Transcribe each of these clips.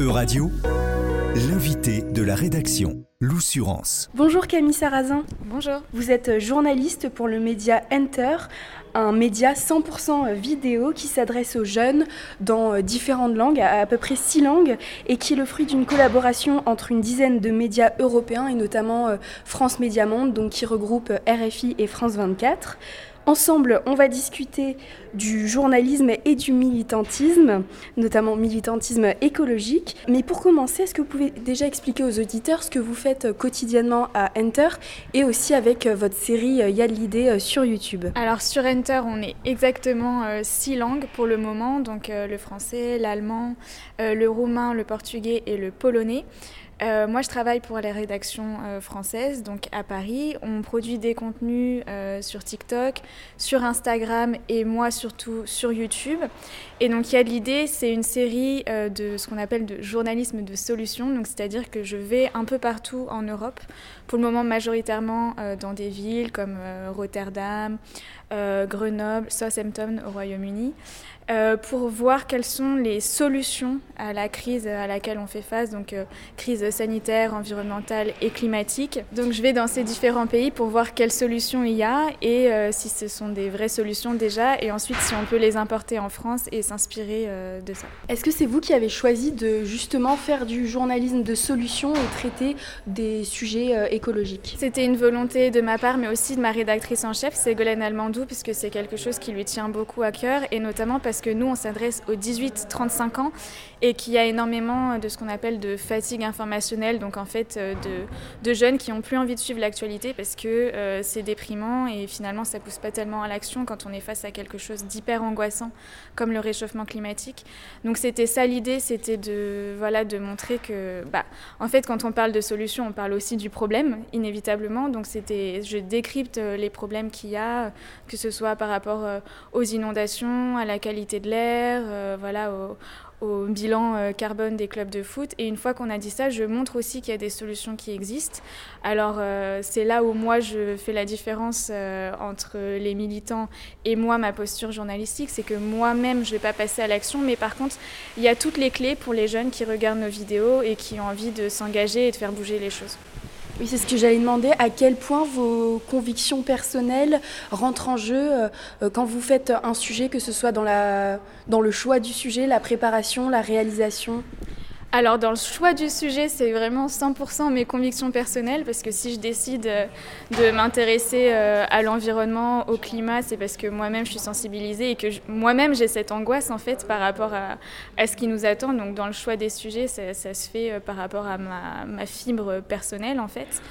E-Radio, l'invité de la rédaction, l'Oussurance. Bonjour Camille Sarrazin. Bonjour. Vous êtes journaliste pour le média Enter, un média 100% vidéo qui s'adresse aux jeunes dans différentes langues, à, à peu près six langues, et qui est le fruit d'une collaboration entre une dizaine de médias européens et notamment euh, France Média Monde, donc qui regroupe RFI et France 24. Ensemble, on va discuter du journalisme et du militantisme, notamment militantisme écologique. Mais pour commencer, est-ce que vous pouvez déjà expliquer aux auditeurs ce que vous faites quotidiennement à Enter et aussi avec votre série Y'a de l'idée sur YouTube? Alors sur Enter, on est exactement euh, six langues pour le moment, donc euh, le français, l'allemand, euh, le roumain, le portugais et le polonais. Euh, moi, je travaille pour les rédactions euh, françaises, donc à Paris. On produit des contenus euh, sur TikTok, sur Instagram et moi surtout sur YouTube. Et donc, il y a l'idée, c'est une série de ce qu'on appelle de journalisme de solution. Donc, c'est-à-dire que je vais un peu partout en Europe, pour le moment majoritairement dans des villes comme Rotterdam, Grenoble, Southampton au Royaume-Uni. Euh, pour voir quelles sont les solutions à la crise à laquelle on fait face, donc euh, crise sanitaire, environnementale et climatique. Donc je vais dans ces différents pays pour voir quelles solutions il y a et euh, si ce sont des vraies solutions déjà, et ensuite si on peut les importer en France et s'inspirer de ça. Est-ce que c'est vous qui avez choisi de justement faire du journalisme de solutions et traiter des sujets écologiques? C'était une volonté de ma part, mais aussi de ma rédactrice en chef, Ségolène Almandou, puisque c'est quelque chose qui lui tient beaucoup à cœur, et notamment parce que nous, on s'adresse aux 18-35 ans et qu'il y a énormément de ce qu'on appelle de fatigue informationnelle, donc en fait de, de jeunes qui n'ont plus envie de suivre l'actualité parce que euh, c'est déprimant et finalement ça pousse pas tellement à l'action quand on est face à quelque chose d'hyper angoissant comme le réchauffement climatique. Donc c'était ça l'idée, c'était de voilà de montrer que bah en fait quand on parle de solution, on parle aussi du problème inévitablement. Donc c'était je décrypte les problèmes qu'il y a, que ce soit par rapport euh, aux inondations, à la qualité de l'air, euh, voilà au, bilan euh, carbone des clubs de foot. Et une fois qu'on a dit ça, je montre aussi qu'il y a des solutions qui existent. Alors euh, c'est là où moi je fais la différence entre les militants et moi, ma posture journalistique, c'est que moi-même je ne vais pas passer à l'action, mais par contre il y a toutes les clés pour les jeunes qui regardent nos vidéos et qui ont envie de s'engager et de faire bouger les choses. Oui, c'est ce que j'allais demander. À quel point vos convictions personnelles rentrent en jeu euh, quand vous faites un sujet, que ce soit dans, dans le choix du sujet, la préparation, la réalisation? Alors dans le choix du sujet, c'est vraiment 100% mes convictions personnelles parce que si je décide euh, de m'intéresser euh, à l'environnement, au climat, c'est parce que moi-même je suis sensibilisée et que moi-même j'ai cette angoisse en fait par rapport à, à, ce qui nous attend. Donc dans le choix des sujets, ça, se fait euh, par rapport à ma, fibre personnelle en fait.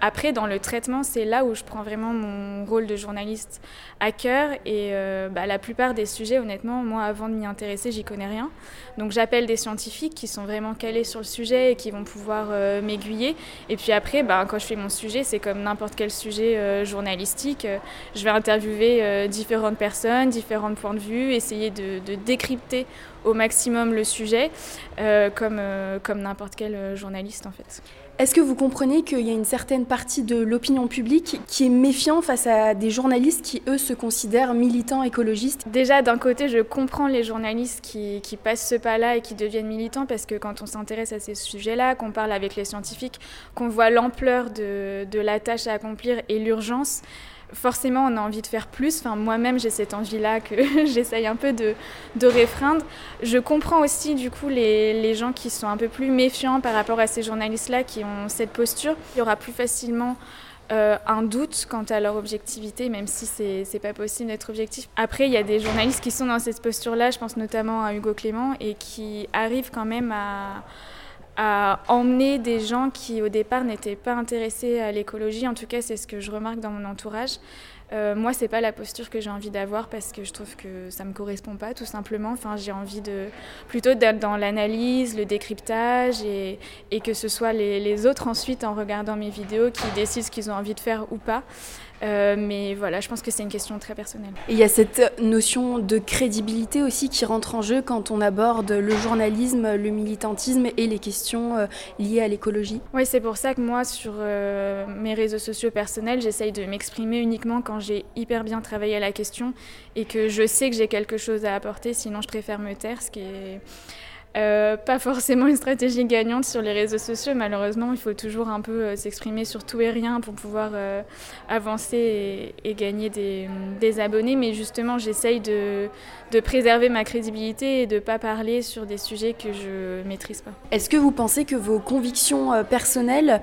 Après dans le traitement, c'est là où je prends vraiment mon rôle de journaliste à cœur et bah, la plupart des sujets, honnêtement, moi avant de m'y intéresser, j'y connais rien. Donc j'appelle des scientifiques qui sont vraiment calés sur le sujet et qui vont pouvoir euh, m'aiguiller. Et puis après, bah, quand je fais mon sujet, c'est comme n'importe quel sujet euh, journalistique. je vais interviewer euh, différentes personnes, différents points de vue, essayer de, décrypter au maximum le sujet, euh, comme, euh, comme n'importe quel euh, journaliste en fait. Est-ce que vous comprenez qu'il y a une certaine partie de l'opinion publique qui est méfiant face à des journalistes qui, eux, se considèrent militants écologistes? Déjà, d'un côté, je comprends les journalistes qui, passent ce pas-là et qui deviennent militants parce que quand on s'intéresse à ces sujets-là, qu'on parle avec les scientifiques, qu'on voit l'ampleur de, de la tâche à accomplir et l'urgence, forcément on a envie de faire plus. Enfin, moi-même j'ai cette envie-là que j'essaye un peu de, de réfreindre. Je comprends aussi du coup les, les, gens qui sont un peu plus méfiants par rapport à ces journalistes-là qui ont cette posture. Il y aura plus facilement euh, un doute quant à leur objectivité, même si c'est pas possible d'être objectif. Après, il y a des journalistes qui sont dans cette posture-là, je pense notamment à Hugo Clément, et qui arrivent quand même à à emmener des gens qui au départ n'étaient pas intéressés à l'écologie. En tout cas, c'est ce que je remarque dans mon entourage. Euh, moi, c'est pas la posture que j'ai envie d'avoir parce que je trouve que ça me correspond pas, tout simplement. Enfin, j'ai envie de plutôt d'être dans l'analyse, le décryptage et, et, que ce soit les, les, autres ensuite en regardant mes vidéos qui décident ce qu'ils ont envie de faire ou pas. Euh, mais voilà, je pense que c'est une question très personnelle. Et il y a cette notion de crédibilité aussi qui rentre en jeu quand on aborde le journalisme, le militantisme et les questions euh, liées à l'écologie. Oui, c'est pour ça que moi, sur euh, mes réseaux sociaux personnels, j'essaye de m'exprimer uniquement quand j'ai hyper bien travaillé à la question et que je sais que j'ai quelque chose à apporter, sinon je préfère me taire, ce qui est Euh, pas forcément une stratégie gagnante sur les réseaux sociaux. Malheureusement, il faut toujours un peu euh, s'exprimer sur tout et rien pour pouvoir euh, avancer et, gagner des, abonnés. Mais justement, j'essaye de, préserver ma crédibilité et de ne pas parler sur des sujets que je maîtrise pas. Est-ce que vous pensez que vos convictions personnelles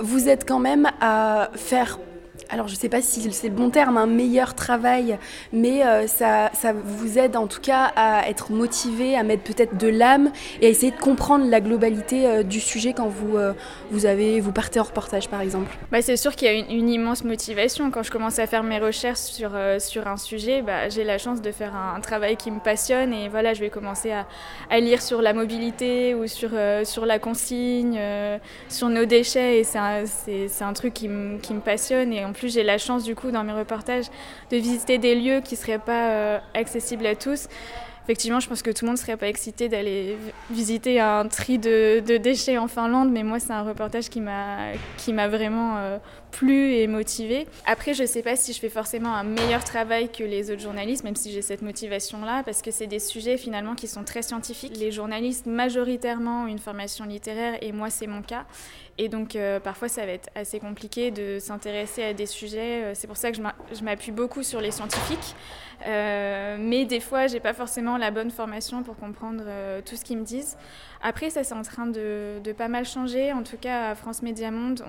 vous aident quand même à faire alors je ne sais pas si c'est le bon terme, un meilleur travail, mais euh, ça, ça, vous aide en tout cas à être motivé, à mettre peut-être de l'âme et à essayer de comprendre la globalité euh, du sujet quand vous, euh, vous, avez, vous partez en reportage par exemple. Bah, c'est sûr qu'il y a une, immense motivation. Quand je commence à faire mes recherches sur, sur un sujet, bah, j'ai la chance de faire un, travail qui me passionne et voilà, je vais commencer à, à lire sur la mobilité ou sur, sur la consigne, sur nos déchets et c'est un, un, truc qui, me passionne et en plus, j'ai la chance, du coup, dans mes reportages, de visiter des lieux qui ne seraient pas euh, accessibles à tous. Effectivement, je pense que tout le monde ne serait pas excité d'aller visiter un tri de, déchets en Finlande, mais moi, c'est un reportage qui m'a vraiment euh, plu et motivé. Après, je ne sais pas si je fais forcément un meilleur travail que les autres journalistes, même si j'ai cette motivation-là, parce que c'est des sujets finalement qui sont très scientifiques. Les journalistes, majoritairement, ont une formation littéraire, et moi, c'est mon cas. Et donc euh, parfois ça va être assez compliqué de s'intéresser à des sujets. Euh, c'est pour ça que je m'appuie beaucoup sur les scientifiques. Euh, mais des fois j'ai pas forcément la bonne formation pour comprendre tout ce qu'ils me disent. Après ça c'est en train de, pas mal changer. En tout cas à France Média Monde,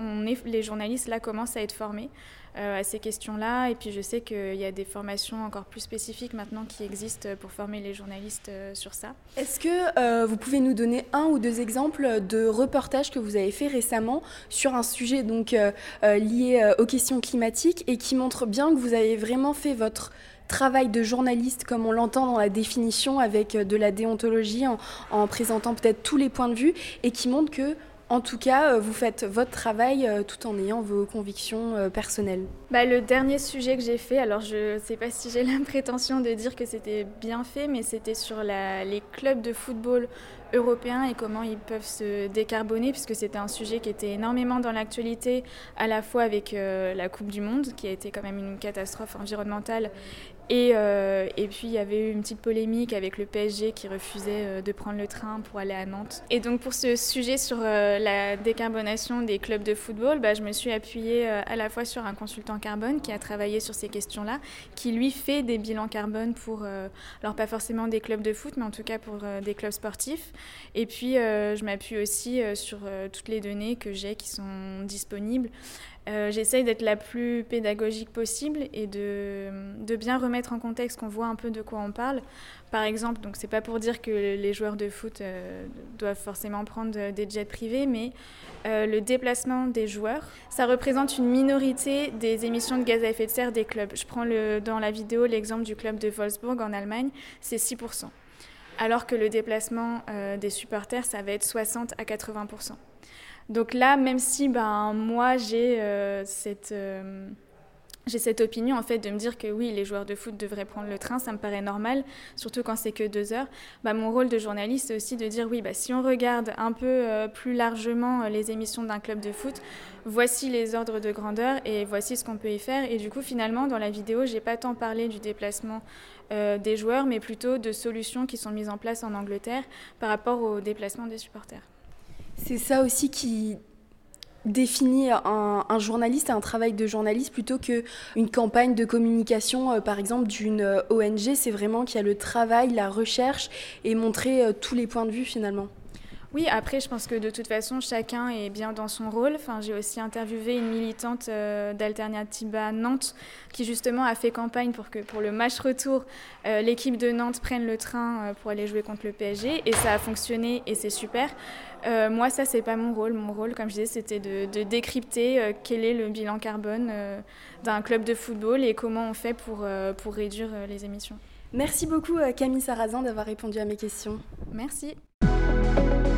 les journalistes là commencent à être formés. Euh, à ces questions-là. Et puis je sais qu'il y a des formations encore plus spécifiques maintenant qui existent pour former les journalistes euh, sur ça. Est-ce que euh, vous pouvez nous donner un ou deux exemples de reportages que vous avez fait récemment sur un sujet donc lié aux questions climatiques et qui montrent bien que vous avez vraiment fait votre travail de journaliste comme on l'entend dans la définition avec de la déontologie en, en présentant peut-être tous les points de vue et qui montrent que en tout cas, euh, vous faites votre travail euh, tout en ayant vos convictions euh, personnelles. Bah, le dernier sujet que j'ai fait, alors je ne sais pas si j'ai la prétention de dire que c'était bien fait, mais c'était sur les clubs de football européens et comment ils peuvent se décarboner, puisque c'était un sujet qui était énormément dans l'actualité, à la fois avec la Coupe du Monde, qui a été quand même une catastrophe environnementale, et, euh, et, puis il y avait eu une petite polémique avec le PSG qui refusait euh, de prendre le train pour aller à Nantes. Et donc pour ce sujet sur euh, la décarbonation des clubs de football, bah, je me suis appuyée à la fois sur un consultant carbone qui a travaillé sur ces questions-là, qui lui fait des bilans carbone pour, alors pas forcément des clubs de foot, mais en tout cas pour des clubs sportifs. Et puis je m'appuie aussi sur toutes les données que j'ai qui sont disponibles. Euh, j'essaye d'être la plus pédagogique possible et de, bien remettre en contexte qu'on voit un peu de quoi on parle. Par exemple, donc c'est pas pour dire que les joueurs de foot euh, doivent forcément prendre des jets privés, mais euh, le déplacement des joueurs, ça représente une minorité des émissions de gaz à effet de serre des clubs. Je prends dans la vidéo l'exemple du club de Wolfsburg en Allemagne, c'est 6%. Alors que le déplacement des supporters, ça va être 60 à 80%. Donc là, même si ben, moi j'ai euh, cette, euh, cette opinion en fait de me dire que oui, les joueurs de foot devraient prendre le train, ça me paraît normal, surtout quand c'est que deux heures. Bah, mon rôle de journaliste, c'est aussi de dire oui, bah, si on regarde un peu euh, plus largement les émissions d'un club de foot, voici les ordres de grandeur et voici ce qu'on peut y faire. Et du coup, finalement, dans la vidéo, j'ai pas tant parlé du déplacement des joueurs, mais plutôt de solutions qui sont mises en place en Angleterre par rapport au déplacement des supporters. C'est ça aussi qui définit un, journaliste et un travail de journaliste plutôt qu'une campagne de communication, euh, par exemple, d'une euh, ONG. C'est vraiment qu'il y a le travail, la recherche et montrer euh, tous les points de vue finalement. Oui, après, je pense que de toute façon, chacun est bien dans son rôle. Enfin, j'ai aussi interviewé une militante euh, d'Alternativa Nantes qui justement a fait campagne pour que pour le match retour, euh, l'équipe de Nantes prenne le train euh, pour aller jouer contre le PSG et ça a fonctionné et c'est super. moi, ça, c'est pas mon rôle. Mon rôle, comme je disais, c'était de, de, décrypter quel est le bilan carbone d'un club de football et comment on fait pour, pour réduire les émissions. Merci beaucoup Camille Sarrazin d'avoir répondu à mes questions. Merci.